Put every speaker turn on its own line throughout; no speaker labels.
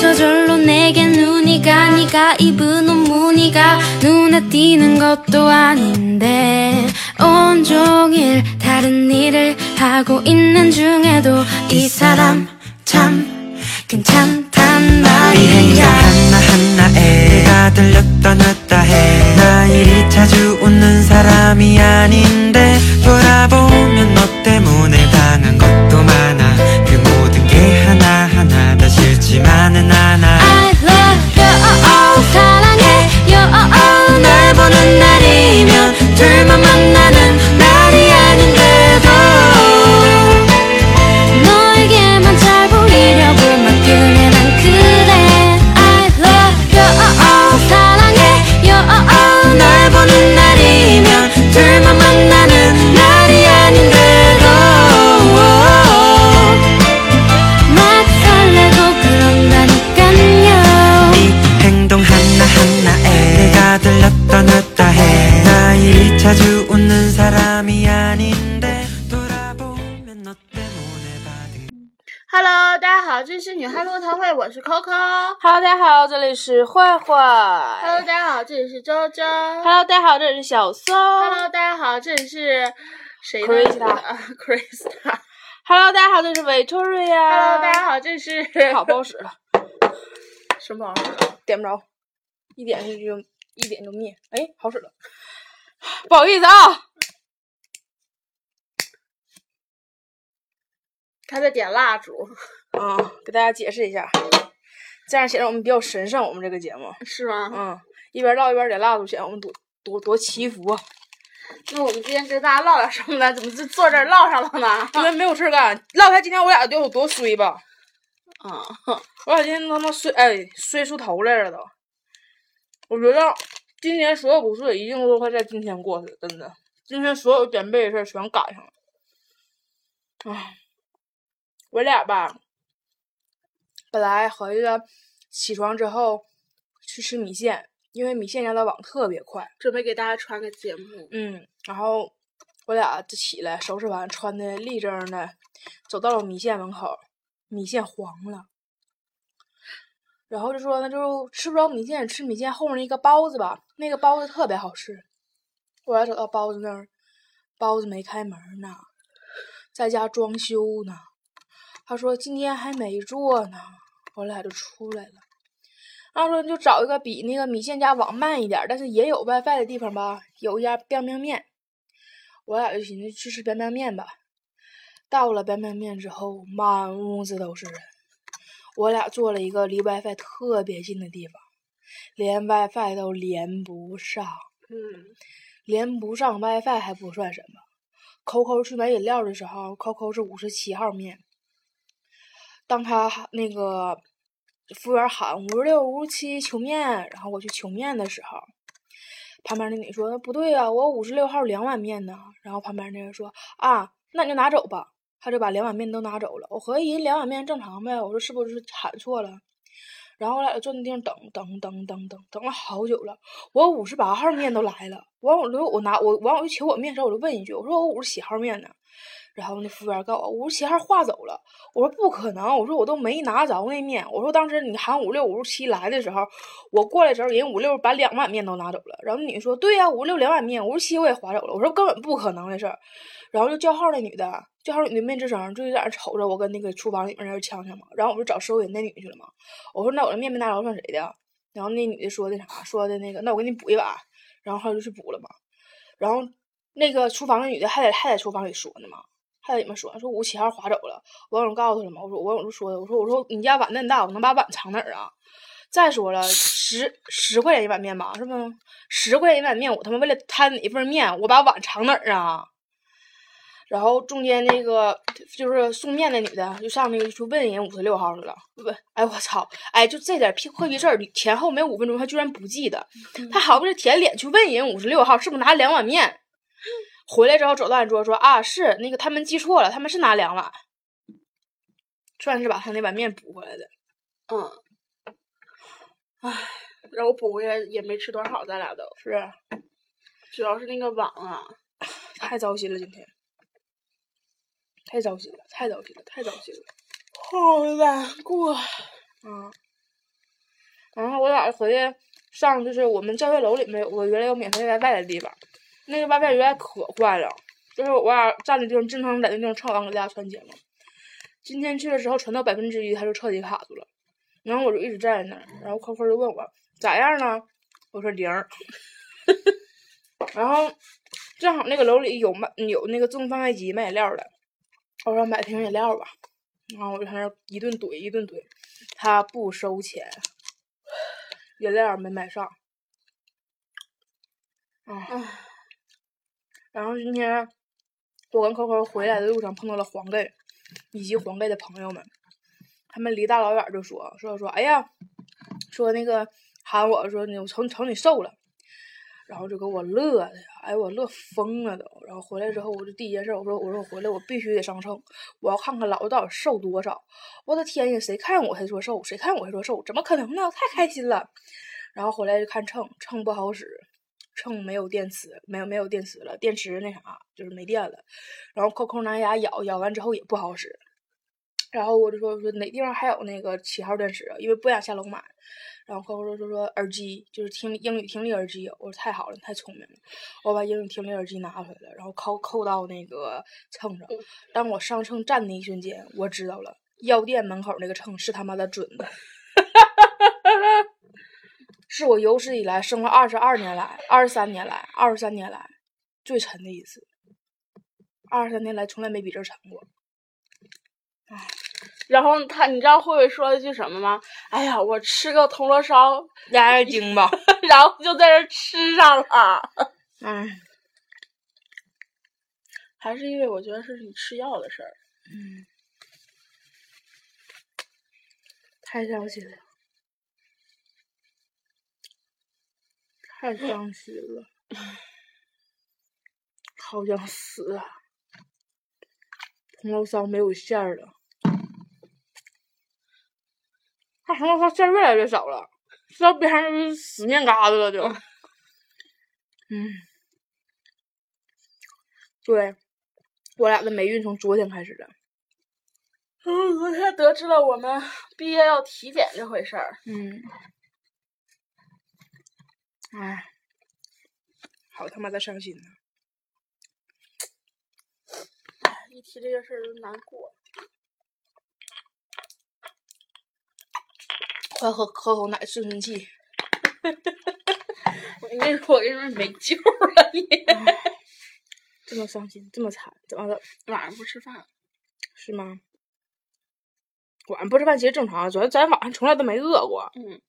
저절로 내게 눈이 가 네가 입은 옷 무늬가 눈에 띄는 것도 아닌데 온종일 다른 일을 하고 있는 중에도 이 사람 참 괜찮단
이
말이야
하나하나에 내가 들렸다 놨다 해 나 이리 자주 웃는 사람이 아닌데 돌아보면 너 때문에 당한 것도 많아. 그 모든 게 하나하나 다. 싫지만은 않아.
I love you 사랑해요 널 보는 날이면 둘만 만나
好，这里是
坏坏。
Hello，大家好，这里是周周。
Hello，大家好，这里是小松。
Hello，大家好，这里是谁呢
Krista
啊，Krista。
Hello，大家好，这里是 Victoria。
Hello，大家好，这里是
好不好使了，
什么？
点不着，一点就就一点就灭。哎，好使了，不好意思啊。
他在点蜡烛，
啊、给大家解释一下，这样显得我们比较神圣。我们这个节目，
是吗？
嗯，一边唠一边点蜡烛，显得我们多多多祈福啊。
那我们今天跟大家唠点什么呢？怎么就坐这儿唠上了呢？
因为没有事儿干，唠开今天我俩得有多衰吧？
啊，
我俩今天他妈衰，哎，衰出头来了都。我觉得今年所有不顺一定都会在今天过去，真的。今天所有点背的事儿全赶上了。唉，我俩吧，本来合计着起床之后去吃米线，因为米线家的网特别快。
准备给大家传个节目。
嗯，然后我俩就起来收拾完，穿的立正的，走到了米线门口，米线黄了。然后就说那就吃不着米线，吃米线后面那个包子吧，那个包子特别好吃。我俩走到包子那儿，包子没开门呢，在家装修呢。他说今天还没做呢，我俩就出来了。然后说你就找一个比那个米线家网慢一点儿，但是也有 WiFi 的地方吧，有一家 biang biang 面。我俩就寻思去吃 biang biang 面吧。到了 biang biang 面之后，满屋子都是人。我俩坐了一个离 WiFi 特别近的地方，连 WiFi 都连不上。
嗯，
连不上 WiFi 还不算什么。Coco 去买饮料的时候，Coco 是五十七号面。当他那个服务员喊五十六、五十七求面，然后我去求面的时候，旁边那女说不对呀、我五十六号两碗面呢。然后旁边那人说啊，那你就拿走吧。他就把两碗面都拿走了。我合计两碗面正常呗，我说是不是喊错了？然后我俩就坐那地方等等等等等等了好久了，我五十八号面都来了，完我就我拿我完我就求我面的时候，我就问一句，我说我五十七号面呢？然后那服务员告诉我五十七号划走了，我说不可能，我说我都没拿着那面，我说当时你喊五六五十七来的时候，我过来的时候人五六把两碗面都拿走了，然后那女说对呀、五六两碗面，五十七我也划走了，我说根本不可能的事儿，然后就叫号那女的，叫号女的没吱声，就在那瞅着我跟那个厨房里面那呛呛嘛，然后我就找收银那女去了嘛，我说那我这面没拿着算谁的？然后那女的说的啥？说的那个那我给你补一碗，然后后来就去补了嘛，然后那个厨房那女的还在还在厨房里说呢嘛。还在里面说说五七号划走了，我有告诉他了嘛？我说我有就说的，我说我说你家碗那么大，我能把碗藏哪儿啊？再说了，十十块钱一碗面吧，是不？十块钱一碗面，我他妈为了贪哪份面，我把碗藏哪儿啊？然后中间那个就是送面那女的，就上那个去问人五十六号去了，问，哎我操，哎就这点屁破逼事儿，前后没五分钟，他居然不记得，他好不容易舔脸去问人五十六号是不是拿两碗面，回来之后走到俺桌说啊是那个他们记错了，他们是拿两碗，算是把他那碗面补回来的。
嗯，唉然后补回来也没吃多少，咱俩都
是啊
主要是那个碗啊，
太糟心了，今天太糟心了，太糟心了，太糟心了。
好难过。
嗯，然后我俩回去上，就是我们教学楼里面有个原来有免费 WiFi 的地方，那个 WiFi 原来可坏了，就是我俩站的地方经常在那地方唱完给大家传钱嘛。今天去的时候传到百分之一，他就彻底卡住了，然后我就一直站在那儿，然后扣扣就问我咋样呢？我说零儿。然后正好那个楼里有卖有那个自动贩卖机卖饮料的，我说买瓶饮料吧，然后我就在那一顿怼一顿怼，他不收钱，饮料没买上，啊，然后今天我跟扣扣回来的路上碰到了黄盖以及黄盖的朋友们，他们离大老远就说说说，哎呀，说那个喊我说你我瞅瞅你瘦了。然后就给我乐的，哎，我乐疯了都。然后回来之后，我就第一件事，我说，我说我回来我必须得上秤，我要看看老子到底瘦多少。我的天呀，谁看我还说瘦，谁看我还说瘦，怎么可能呢？太开心了。然后回来就看秤，秤不好使，秤没有电池，没有没有电池了，电池那啥就是没电了。然后扣扣拿牙咬，咬完之后也不好使。然后我就说说哪地方还有那个七号电池啊？因为不想下楼买。然后扣扣说说说耳机，就是听英语听力耳机。我说太好了，太聪明了。我把英语听力耳机拿回来了，然后扣扣到那个秤上。当我上秤站的一瞬间，我知道了，药店门口那个秤是他妈的准的。是我有史以来生了二十二年来、二十三年来、二十三年来最沉的一次。二十三年来从来没比这沉过。
然后他，你知道慧慧说了一句什么吗？哎呀，我吃个铜锣烧
压压惊吧。
然后就在这吃上了。
哎，
还是因为我觉得是你吃药的事儿。
嗯，太伤心了，太伤心了，好想死啊！铜锣烧没有馅儿了。它铜锣烧馅儿越来越少了，吃到边上就是死面疙瘩了就。嗯，对，我俩的霉运从昨天开始的。
嗯，昨天得知了我们毕业要体检这回事儿。
嗯，唉，好他妈的伤心呐！
一提这个事儿就难过。
快喝喝口奶顺顺气。
我跟你说，我跟你说没救了你。
这么伤心，这么惨，怎么了？
晚上不吃饭
是吗？晚上不吃饭其实正常，主要咱晚上从来都没饿过。
嗯。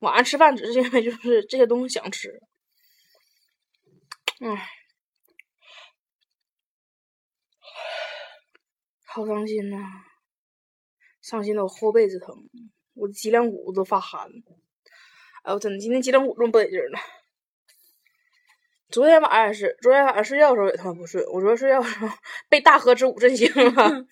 晚上吃饭只是因为就是这些东西想吃。唉，好伤心呐！伤心的我后背子疼。我的脊梁骨都发寒，哎，我真的今天脊梁骨这么不得劲呢。昨天晚上也是，昨天晚上睡觉的时候也他妈不睡。我昨天睡觉的时候 被大河之舞震醒了。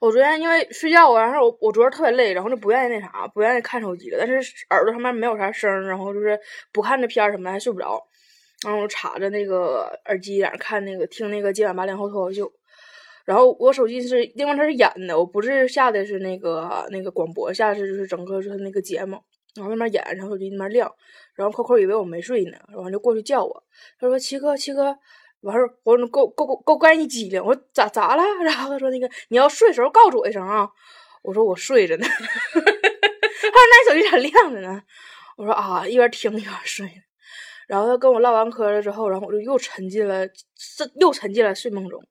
我昨天因为睡觉，然后我我昨天特别累，然后就不愿意那啥，不愿意看手机了。但是耳朵上面没有啥声，然后就是不看那片儿什么的还睡不着。然后我插着那个耳机，在那看那个听那个今晚八零后脱口秀。然后我手机是，另外它是演的，我不是下的是那个那个广播，下的是就是整个就是那个节目，然后那边演，然后手机那边亮，然后扣扣以为我没睡呢，然后就过去叫我，他说七哥七哥，完事儿我说够够够够干一激灵，我说咋咋了？然后他说那个你要睡时候告诉我一声啊，我说我睡着呢，他说那手机咋亮着呢？我说啊，一边听一边睡，然后他跟我唠完嗑了之后，然后我就又沉浸了，这又沉浸了睡梦中。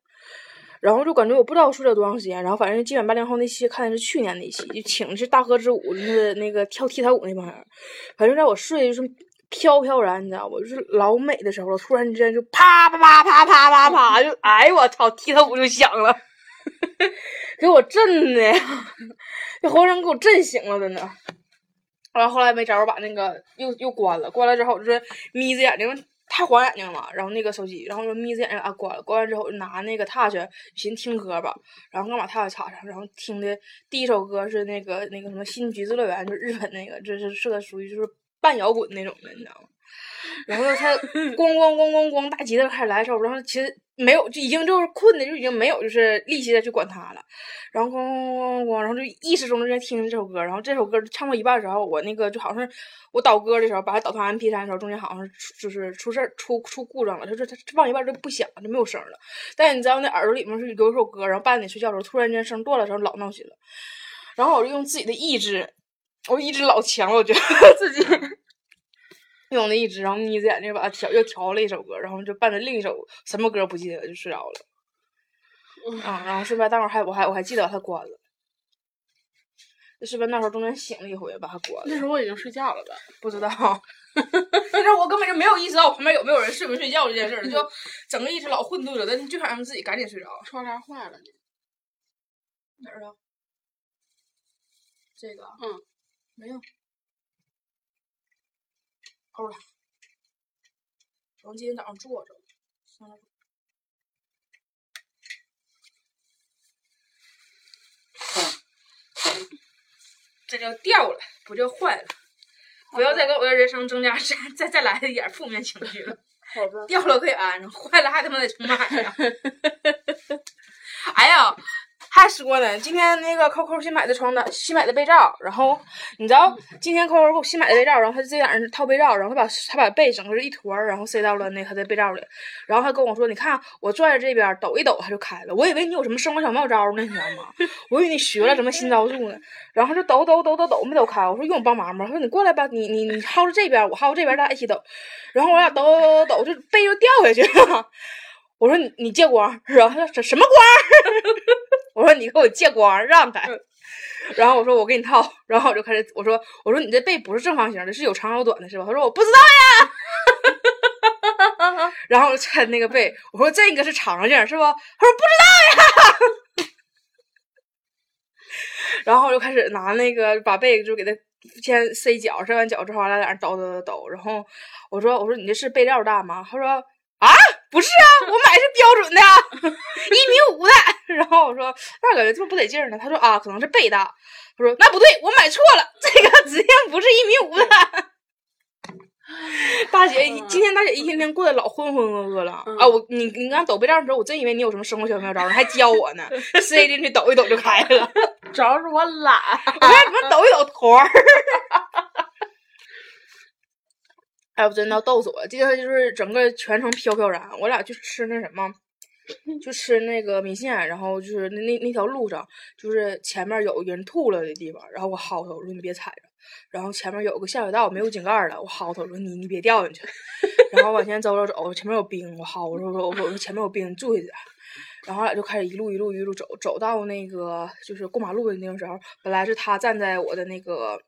然后就感觉我不知道睡了多长时间，然后反正今晚八零后那期看的是去年那期，就请的是大河之舞，就是那个跳踢踏舞那帮人。反正在我睡就是飘飘然，你知道不？就是老美的时候，突然之间就啪啪啪啪啪啪啪，就哎我操，踢踏舞就响了，给我震的呀，这活生给我震醒了，真的。完后来没招，把那个又又关了，关了之后就是眯着眼睛太晃眼睛了嘛，然后那个手机，然后就眯着眼睛啊关了，关完之后就拿那个 touch 寻思听歌吧，然后刚把 touch 插上，然后听的第一首歌是那个那个什么新橘子乐园，就是日本那个，这是是个属于就是半摇滚那种的，你知道吗？然后他 咣咣咣咣咣，大吉他开始来的时候，然后其实没有，就已经就是困的就已经没有就是力气再去管他了。然后咣咣咣咣，然后就意识中就在听这首歌。然后这首歌唱到一半的时候，我那个就好像是我导歌的时候，把它导到 M P 三的时候，中间好像是出就是出事儿出出故障了，就是它放一半就不响，就没有声了。但你知道那耳朵里面是有一首歌，然后半夜睡觉的时候突然间声断了的时候，老闹心了。然后我就用自己的意志，我意志老强了，我觉得 自己。用那一只，然后眯着眼睛把它调，又调了一首歌，然后就伴着另一首什么歌不记得就睡着了。啊，然后顺便待会儿还我还我还记得把它关了。顺便那时候中间醒了一回，把它关了。
那时候我已经睡觉了吧？
不知道。那时候我根本就没有意识到我旁边有没有人睡没睡觉这件事儿，就整个一直老混沌了，但就想让自己赶紧睡着。
窗帘坏了呢。
哪儿啊？这个？
嗯。
没有。偷了，然后今天早上坐着，这叫掉了，不叫坏了。不要再给我的人生增加再再再来一点负面情绪了。
好的。
掉了可以安上，坏了还他妈得重买呀！哎呀。还说呢，今天那个 Coco 新买的床单，新买的被罩，然后你知道今天 Coco 给我新买的被罩，然后他自己在那套被罩，然后他把他把被整个一坨儿，然后塞到了那他的被罩里，然后还跟我说，你看我拽着这边抖一抖，它就开了。我以为你有什么生活小妙招呢，你知道吗？我以为你学了什么新招数呢，然后就抖抖抖抖抖没抖开。我说用我帮忙吗？他说你过来吧，你你你薅着这边，我薅这边，咱俩一起抖。然后我俩抖抖抖抖，就被就掉下去了。我说你你借光，然后他说什什么光？我说你给我借光，让开。然后我说我给你套，然后我就开始我说我说你这被不是正方形的，是有长有短的，是吧？他说我不知道呀。然后抻那个被，我说这个是长件是吧？他说不知道呀。然后我就开始拿那个把被就给他先塞脚，塞完脚之后，完了在那抖抖抖抖。然后我说我说你这是被料大吗？他说。啊，不是啊，我买是标准的，一米五的。然后我说，那感觉这么不得劲儿呢。他说啊，可能是背大。他说那不对，我买错了，这个指定不是一米五的。大姐，今天大姐一天天过得老浑浑噩噩了啊！我你你刚抖被罩的时候，我真以为你有什么生活小妙招，你还教我呢。塞进去抖一抖就开了，
主要是我懒，
我看你们抖一抖坨儿。哎，我真的要逗死我！今天就是整个全程飘飘然。我俩去吃那什么，就吃那个米线，然后就是那那那条路上，就是前面有人吐了的地方，然后我薅他，我说你别踩着。然后前面有个下水道，没有井盖了，我薅他，我说你你别掉进去。然后往前走走走，前面有冰，我薅我说我说我说前面有冰，你注意点。然后俺俩就开始一路一路一路走，走到那个就是过马路的那个时候，本来是他站在我的那个。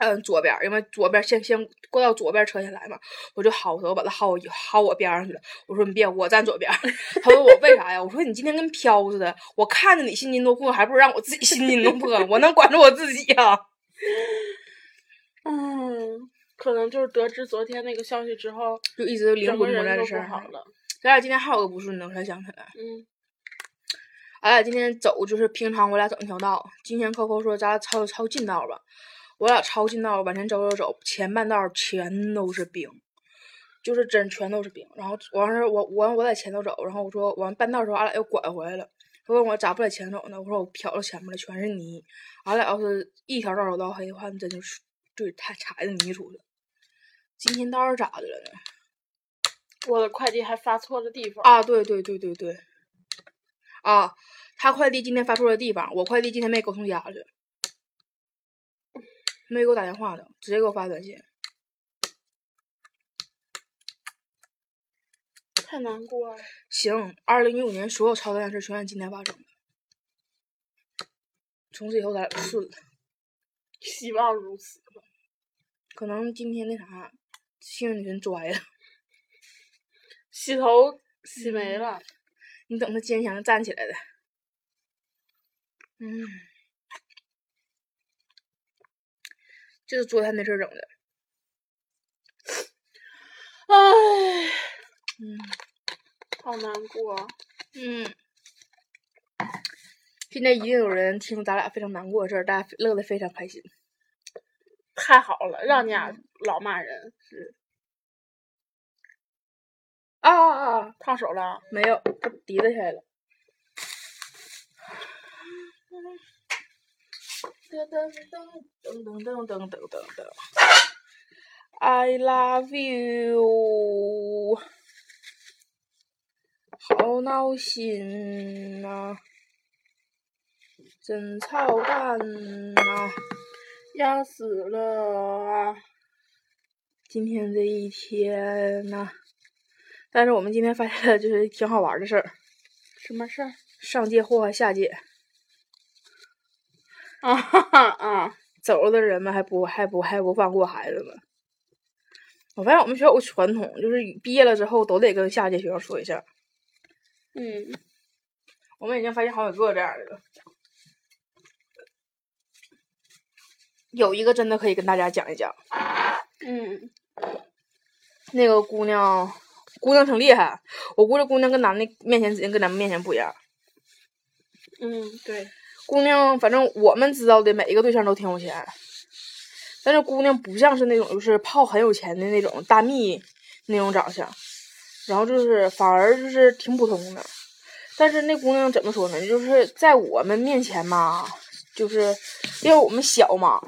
嗯，左边，因为左边先先过到左边车先来嘛，我就薅他，我把他薅薅我边上去了。我说你别，我站左边。他问我为啥呀？我说你今天跟飘似的，我看着你心惊肉破，还不如让我自己心惊肉破，我能管住我自己呀。
嗯，可能就是得知昨天那个消息之后，
就一直灵魂不在的事儿。咱俩今天还有个不顺的，我才想起来。
嗯。
俺俩今天走就是平常我俩走那条道，今天 Coco 说咱俩抄抄近道吧。我俩抄近道往前走走走，前半道全都是冰，就是真全都是冰。然后完事我我我在前头走，然后我说完半道时候，俺俩又拐回来了。他问我咋不在前走呢？我说我瞟到前面了全是泥。俺俩要是一条道走到黑的话，那真就是对太踩着泥出去。今天道是咋的了呢？
我的快递还发错了地方
啊！对对对对对，啊，他快递今天发错了地方，我快递今天没给我送家去。没给我打电话的，直接给我发短信。
太难过了。
行，二零一五年所有超单的事全按今天发生的，从此以后咱俩顺了。
希望如此吧。
可能今天那啥，幸运女神拽了，
洗头洗没了。
你等他坚强的站起来的。嗯。就是昨天那事儿整的，
唉，
嗯
好难过。
嗯，现在一定有人听咱俩非常难过的事儿，大家乐得非常开心。
太好了，让你俩老骂人是
啊啊啊！
烫手了。
没有，它滴了下来了。噔噔噔噔噔噔噔噔噔。I love you，好闹心呐、真操蛋呐、
要死了啊！
今天这一天呐、但是我们今天发现了就是挺好玩的事儿，
什么事儿？
上界祸害下界，
啊哈哈啊！
走了的人们还不还不还不放过孩子们。我发现我们学校有个传统，就是毕业了之后都得跟下届学校说一下。
嗯，
我们已经发现好几个这样的了，有一个真的可以跟大家讲一讲。
嗯，
那个姑娘，姑娘挺厉害，我估计姑娘跟男的面前指定跟咱们面前不一样。
嗯，对，
姑娘，反正我们知道的每一个对象都挺有钱，但是姑娘不像是那种就是泡很有钱的那种大蜜那种长相，然后就是反而就是挺普通的。但是那姑娘怎么说呢？就是在我们面前嘛，就是因为我们小嘛，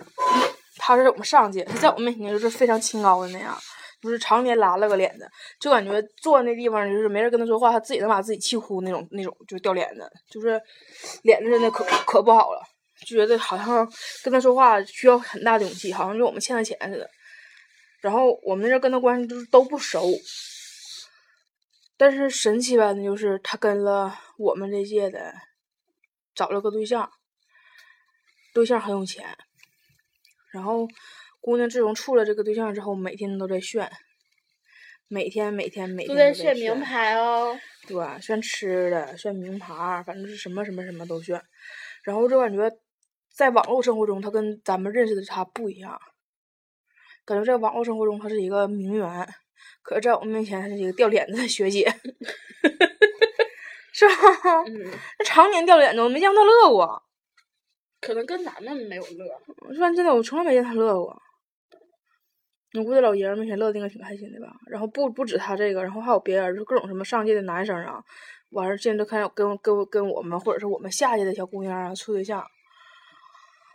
她是我们上届，她在我面前就是非常清高的那样，不是常年拉了个脸的，就感觉坐那地方就是没人跟他说话，他自己能把自己气哭那种那种，就掉脸子，就是脸子真的可可不好了，就觉得好像跟他说话需要很大的勇气，好像就我们欠他钱似的。然后我们这跟他关系就是都不熟，但是神奇般的就是他跟了我们这届的找了个对象，对象很有钱，然后姑娘自从处了这个对象之后，每天都在炫，每天每天每天
都在
炫
炫名，牌哦。
对？炫吃的，炫名牌，反正是什么什么什么都炫。然后就感觉在网络生活中，她跟咱们认识的她不一样，感觉在网络生活中她是一个名媛，可是在我们面前他是一个掉脸子的学姐，是吧？
嗯，
那常年掉脸子，我没见过她乐过。
可能跟咱们没有乐。
我说真的，我从来没见她乐过。我估计老爷们儿面前乐的应该挺开心的吧。然后不不止他这个，然后还有别人，就各种什么上届的男生啊，完事儿现在都看跟跟跟我们或者是我们下届的小姑娘啊处对象。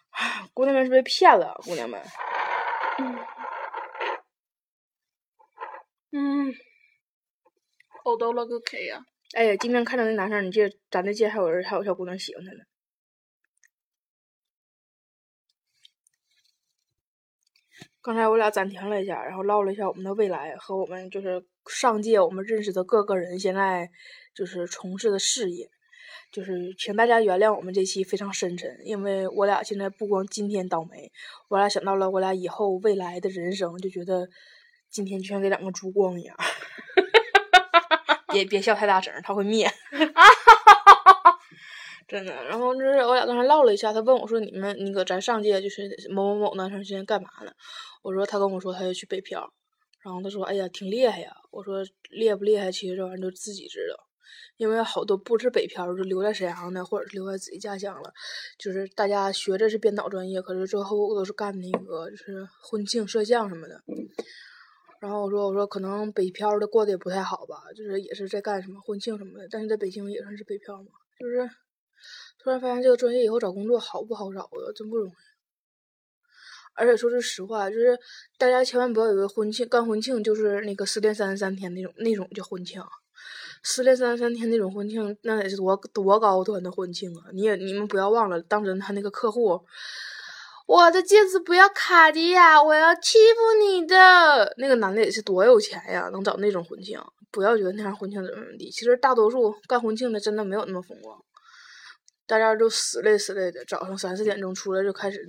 唉，姑娘们是被骗了，姑娘们。
嗯，嗯呕到了个 K 呀、
哎呀，今天看到那男生，你记得咱那届还有人还有小姑娘喜欢他呢。刚才我俩暂停了一下，然后唠了一下我们的未来和我们就是上届我们认识的各个人现在就是从事的事业，就是请大家原谅我们这期非常深沉，因为我俩现在不光今天倒霉，我俩想到了我俩以后未来的人生，就觉得今天就像给两个烛光一样。别别笑太大声，它会灭。真的，然后就是我俩刚才唠了一下，他问我说：“你们那个咱上届就是某某某男生现在干嘛呢？”我说：“他跟我说他要去北漂。”然后他说：“哎呀，挺厉害呀。”我说：“厉不厉害？其实这玩意儿就自己知道，因为好多不是北漂，就留在沈阳的，或者是留在自己家乡了。就是大家学的是编导专业，可是最后都是干那个就是婚庆摄像什么的。”然后我说：“我说可能北漂的过得也不太好吧，就是也是在干什么婚庆什么的，但是在北京也算是北漂嘛，就是。”突然发现这个专业以后找工作好不好找啊？真不容易。而且说句实话，就是大家千万不要以为婚庆干婚庆就是那个失恋三十三天那种那种叫婚庆，失恋三十三天那种婚庆那得是多多高端的婚庆啊！你也你们不要忘了，当真他那个客户，我的戒指不要卡地亚，我要欺负你的那个男的也是多有钱呀，能找那种婚庆。不要觉得那样婚庆怎么怎么地，其实大多数干婚庆的真的没有那么风光。大家都死累死累的，早上三四点钟出来就开始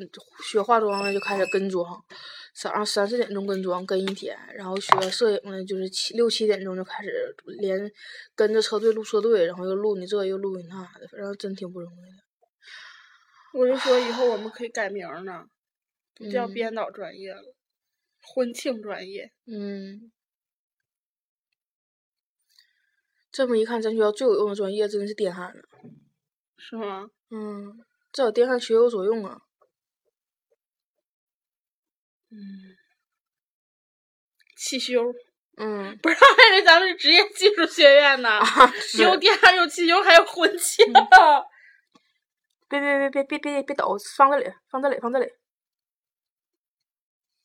学化妆了就开始跟妆，早上三四点钟跟妆跟一天，然后学摄影的就是七六七点钟就开始连跟着车队录车队，然后又录你这又录你那的，反正真挺不容易的。
我就说以后我们可以改名儿呢，不叫
嗯
编导专业了，婚庆专业。
嗯，这么一看，咱学校最有用的专业真的是电焊了。
是吗？
嗯，这有电焊学有所用啊。嗯
汽修，
嗯，
不是，我还以为咱们是职业技术学院呢，
是
有电焊，有汽修，还有混气。
别别别别别别别抖，放这里，放这里，放这里，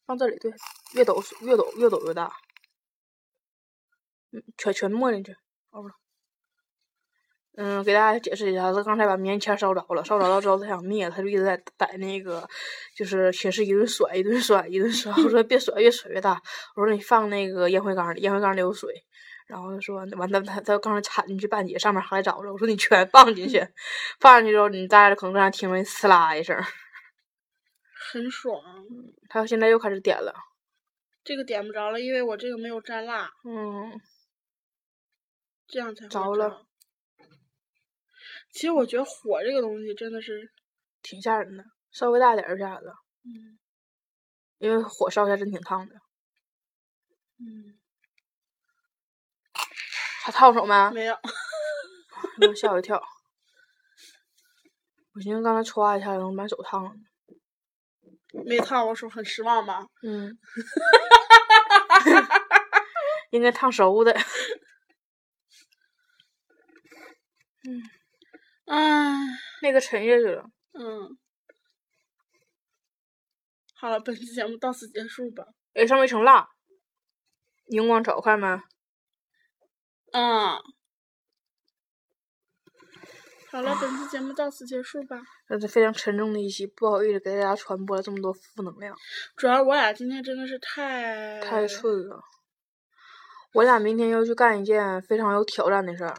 放这里，对，越抖越抖越抖越大。嗯，全全没进去，哦不。嗯，给大家解释一下，他刚才把棉签烧着了，烧着了之后他想灭，他就一直在在那个，就是寝室一顿甩，一顿甩，一顿甩。我说别甩，越甩越大。我说你放那个烟灰缸里，烟灰缸里有水。然后他说完，他他他刚才铲进去半截，上面还着着。我说你全放进去，放进去之后你大家可能让人听着呲啦一声。
很爽，
他现在又开始点了。
这个点不着了，因为我这个没有沾蜡，
嗯，
这样才会
着了。
其实我觉得火这个东西真的是
挺吓人的，稍微大点儿就吓人了。
嗯
因为火烧一下真挺烫的。
嗯
还烫手没？
没有，
给我吓我一跳。我寻思刚才歘一下能把手烫了。
没烫我手，很失望吧？
嗯，应该烫熟的。嗯，
唉，
那个沉下去了。
嗯，好了，本期节目到此结束吧。
哎，上面一层蜡，荧光找快吗？
嗯，好了，本期节目到此结束吧。
这是非常沉重的一期，不好意思给大家传播了这么多负能量。
主要我俩今天真的是太
太顺了。我俩明天要去干一件非常有挑战的事儿。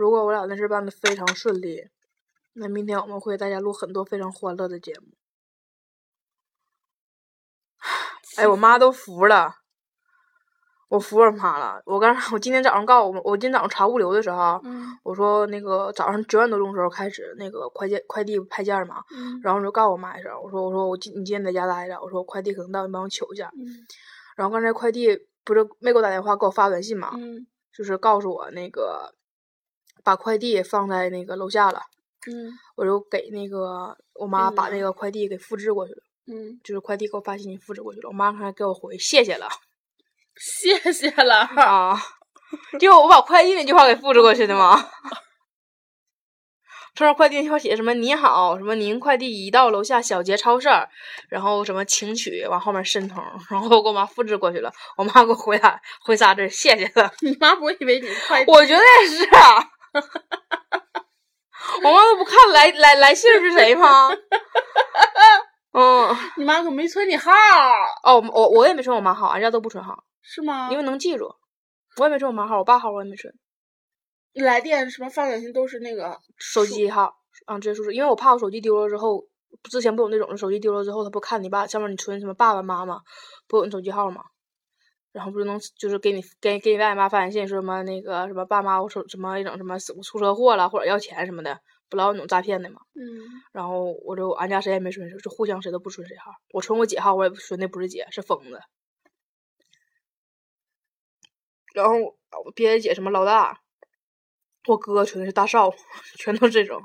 如果我俩那事儿办的非常顺利，那明天我们会大家录很多非常欢乐的节目。哎，我妈都服了，我服我妈了。我刚 我今天早上告诉我，我今天早上查物流的时候，
嗯
我说那个早上九点多钟的时候开始那个快件快递派件儿嘛，
嗯
然后我就告诉我妈一声，我说我说我今你今天在家待着，我说快递可能到，你帮我取一下。
嗯
然后刚才快递不是没给我打电话，给我发短信嘛，
嗯
就是告诉我那个把快递放在那个楼下了，
嗯
我就给那个我妈把那个快递给复制过去了，
嗯，
就是快递给我发信息复制过去了，我妈还给我回谢谢了
谢谢了。
啊，就我把快递那句话给复制过去的吗？上面快递那句话写什么？你好，什么您快递已到楼下小杰超市，然后什么请取，往后面申通，然后我给我妈复制过去了，我妈给我回答回仨字谢谢了。
你妈不会以为你快递
我觉得也是啊。我妈都不看来来来信儿是谁吗？嗯，
你妈可没存你号，
哦，我我也没存我妈号，俺家都不存号，
是吗？
因为能记住。我也没存我妈号，我爸号我也没存，
来电什么发短信都是那个
手机号啊，直接输入。因为我怕我手机丢了之后，之前不有那种手机丢了之后，他不看你爸上面你存什么爸爸妈妈，不有你手机号吗？然后不是能就是给你给给你爸你妈发短信说什么那个什么爸妈我出什么一种什么出出车祸了或者要钱什么的，不老有那种诈骗的嘛？
嗯
然后我就俺家谁也没存，就互相谁都不存谁号。我存我姐号，我也存的不是姐，是疯子。然后我别的姐什么老大，我哥存的是大少，全都这种。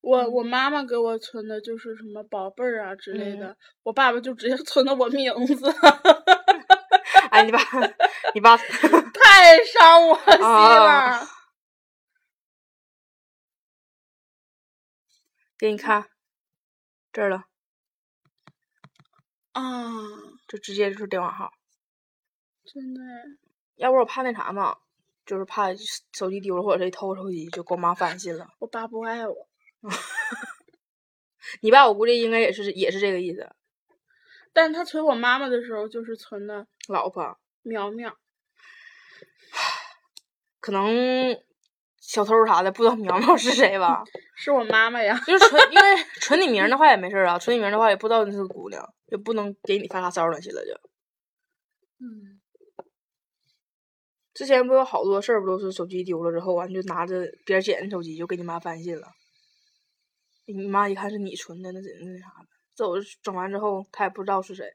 我我妈妈给我存的就是什么宝贝儿啊之类
嗯
的，我爸爸就直接 存的我名字，
哎，你爸，你爸，
太伤我心
啊
了。
给你看，这儿了，
啊，
就直接就是电话号。
真的，
要不我怕那啥嘛，就是怕手机丢了或者谁偷手机，就给我妈发短信了。
我爸不爱我。
你爸我估计应该也是也是这个意思。
但是他存我妈妈的时候，就是存的
老婆
苗苗。
可能小偷啥的不知道苗苗是谁吧？
是我妈妈呀。
就是存，因为 存你名的话也没事儿啊，存你名的话也不知道你是个姑娘，也不能给你发啥骚扰短信了就。
嗯，
之前不有好多事儿，不都是手机丢了之后，完就拿着别人捡的手机就给你妈发信了。你妈一看是你存的，那真那啥的。这我整完之后，他也不知道是谁。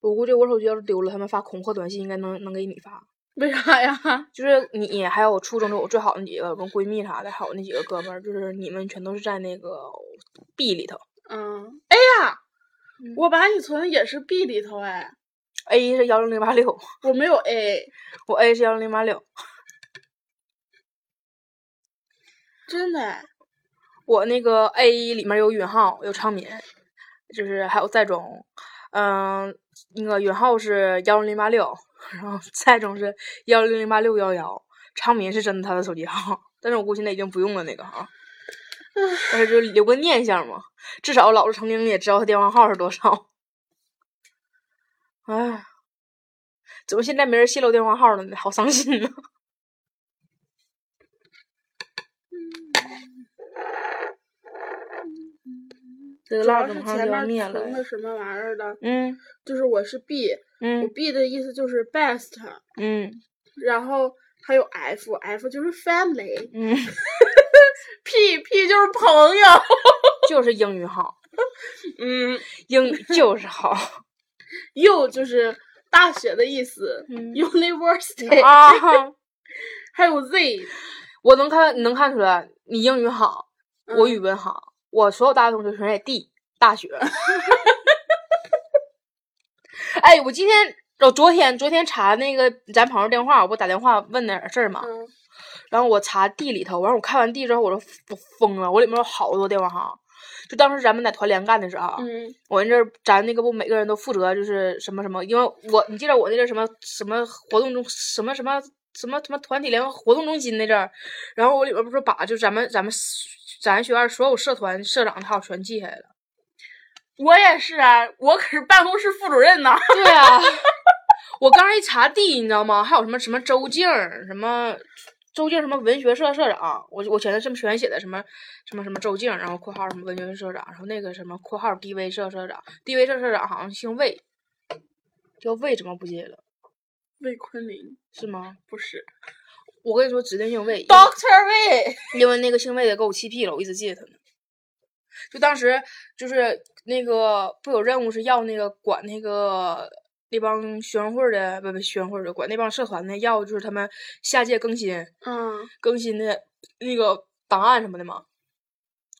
我估计我手机要是丢了，他们发恐吓短信应该能能给你发。
为啥呀？
就是你还有初中的我最好那几个，我闺蜜啥的，还有那几个哥们儿，就是你们全都是在那个 B 里头
嗯，哎呀，我把你存的也是 B 里头哎
，，A 是幺零零八六，
我没有 A，
我 A 是幺零零八六。
真的哎。
我那个 A 里面有允浩，有昌民，就是还有在中，嗯，那个允浩是幺零零八六，然后在中是幺零零八六幺幺，昌民是真的他的手机号，但是我估计现在已经不用了那个号，但是就留个念想嘛，至少老子曾经也知道他电话号是多少。哎，怎么现在没人泄露电话号了呢？好伤心呐！这个
主要是
蜡怎么好像
前面
就要灭了
存？的什么玩意儿的，
嗯
就是我是 B，我
嗯
B 的意思就是 best，
嗯。
然后还有 F，F 就是 family，P
嗯，，
P P 就是朋友，
就是英语好，
嗯。
英语就是好。
U 就是大学的意思、
嗯。
u n i v e r s i t y
啊，
还有 Z，
我能看，你能看出来，你英语好，我
嗯
语文好，我所有大学同学全在 D 大学。哎，我今天，我昨天昨天查那个咱朋友电话，我不打电话问点事儿嘛，
嗯
然后我查地里头，完了我看完地之后，我都我疯了，我里面有好多电话号。就当时咱们在团联干的时候，
嗯
我那阵儿咱那个不每个人都负责就是什么什么，因为我你记得我那阵儿什么什么活动中什么什么什么什么团体联合活动中心那阵儿，然后我里边不是把就咱们咱们咱学院所有社团社长的号全记下来了。
我也是啊，我可是办公室副主任呢。
对啊，我刚才一查地，你知道吗？还有什么什么周静，什么周静什么文学社社长，我我全是这么全写的什么什么什么周静，然后括号什么文学社长，然后那个什么括号 DV 社社长，DV 社社长好像姓魏，叫魏怎么不记得了？
魏坤林
是吗？
不是
我跟你说，指定姓魏
，Doctor 魏，
因为那个姓魏的给我气屁了，我一直记得他呢。就当时就是那个不有任务是要那个管那个那帮学生会的不不学生会的管那帮社团的要就是他们下届更新
嗯
更新的那个档案什么的嘛，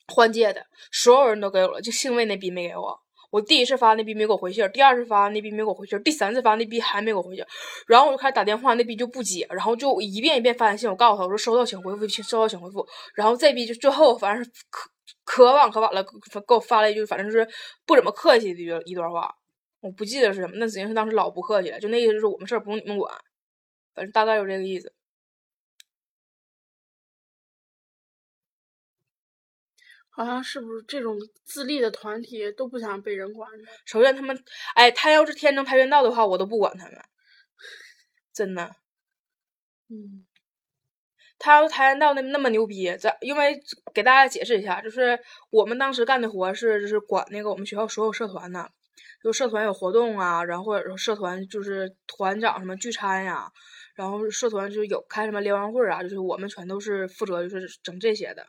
换届的所有人都给我了，就姓魏那逼没给我。我第一次发那逼没给我回信，第二次发那逼没给我回信，第三次发那逼还没给我回信，然后我就开始打电话，那逼就不接，然后就一遍一遍发短信，我告诉他我说收到请回复，请收到请回复，然后这逼就最后反正是可可晚可晚了，给我发了一句反正就是不怎么客气的一一段话，我不记得是什么，那指定是当时老不客气了，就那意思就是我们事儿不用你们管，反正大概就这个意思。
好像是不是这种自立的团体都不想被人管着？
首先他们，哎，他要是天生跆拳道的话，我都不管他们，真的。
嗯
他要是跆拳道那那么牛逼，咱因为给大家解释一下，就是我们当时干的活是就是管那个我们学校所有社团的，就社团有活动啊，然后或者说社团就是团长什么聚餐呀、然后社团就是有开什么联欢会啊，就是我们全都是负责就是整这些的，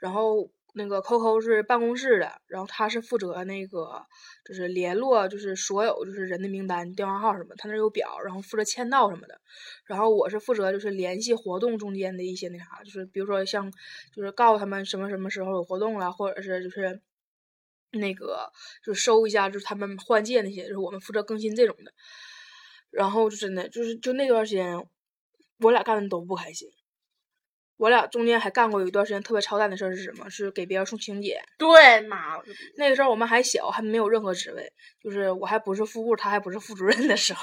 然后那个 Coco 是办公室的，然后他是负责那个就是联络就是所有就是人的名单、电话号什么，他那有表，然后负责签到什么的。然后我是负责就是联系活动中间的一些那啥，就是比如说像就是告诉他们什么什么时候有活动了，或者是就是那个就收一下就是他们换届那些，就是我们负责更新这种的。然后就真的就是就那段时间，我俩干的都不开心。我俩中间还干过有一段时间特别操蛋的事儿是什么？是给别人送请柬。
对，妈！
那个时候我们还小，还没有任何职位，就是我还不是副部，他还不是副主任的时候，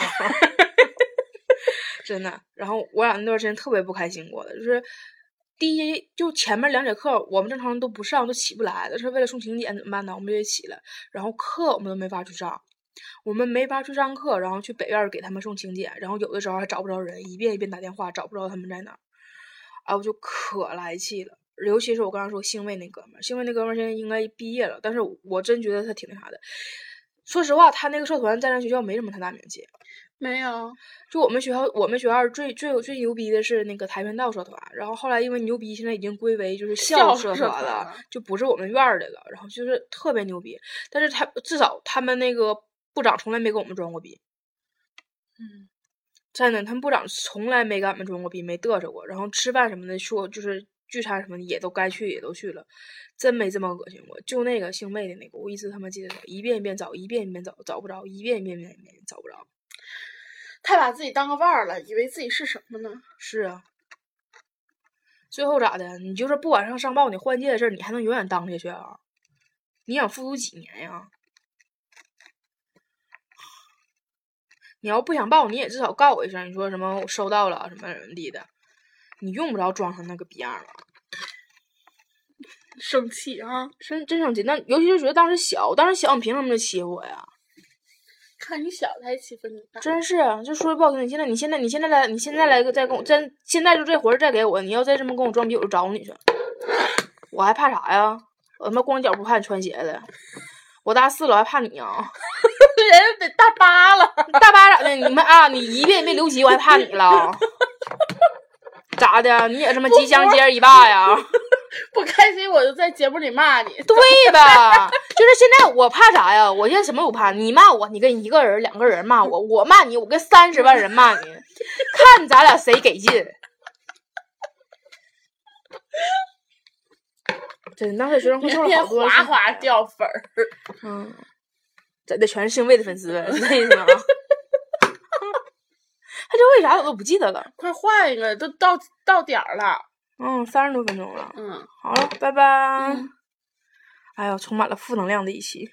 真的。然后我俩那段时间特别不开心过的，就是第一就前面两节课我们正常人都不上，都起不来，但是为了送请柬怎么办呢？我们就得起了，然后课我们都没法去上。我们没法去上课，然后去北院给他们送请柬，然后有的时候还找不着人，一遍一遍打电话找不着他们在哪儿，啊，我就可来气了。尤其是我刚刚说星卫那哥们儿，星卫那哥们儿现在应该毕业了，但是我真觉得他挺那啥的。说实话，他那个社团在咱学校没什么太大名气。
没有，
就我们学校，我们学校最最最牛逼的是那个跆拳道社团，然后后来因为牛逼，现在已经归为就是
校
社
社团了，
就不是我们院儿的了，然后就是特别牛逼。但是他至少他们那个部长从来没跟我们装过逼。
嗯，
真的，他们部长从来没跟俺们装过逼，没嘚瑟过。然后吃饭什么的，说就是聚餐什么的，也都该去也都去了，真没这么恶心过。就那个姓魏的那个，我一直他妈记得他，一遍一遍找，一遍一遍找，找不着，一遍一遍一遍一遍找不着。
太把自己当个腕儿了，以为自己是什么呢？
是啊，最后咋的？你就是不往上上报你换届的事儿，你还能永远当下去啊？你想复读几年呀？你要不想报，你也至少告我一声，你说什么我收到了什么人地的，你用不着装成那个逼样了。
生气啊！
真真生气，那尤其是觉得当时小，当时小你凭什么就欺负我呀？
看你小才欺负你大。
真是，啊就说句不好听，你现在你现在你现在来，你现在来个再跟我真现在就这活儿再给我，你要再这么跟我装逼，我就找你去。我还怕啥呀？我他妈光脚不怕你穿鞋的，我大四了还怕你啊？
人得大八了，
大巴咋的？你们啊，你一遍也没留级，我还怕你了？咋的？你也这么吉祥接儿一霸呀？
不开心我就在节目里骂你。
对吧？就是现在我怕啥呀？我现在什么都不怕。你骂我，你跟一个人、两个人骂我；我骂你，我跟三十万人骂你，看咱俩谁给劲。真当时学生会凑了
天
好多，
哗哗掉粉儿。
嗯，咋的？全是姓魏的粉丝呗，是这意思吗？他这为啥我都不记得了。
快换一个，都到到点儿了。
嗯，三十多分钟了。
嗯，
好了，拜拜。哎呦，充满了负能量的一期。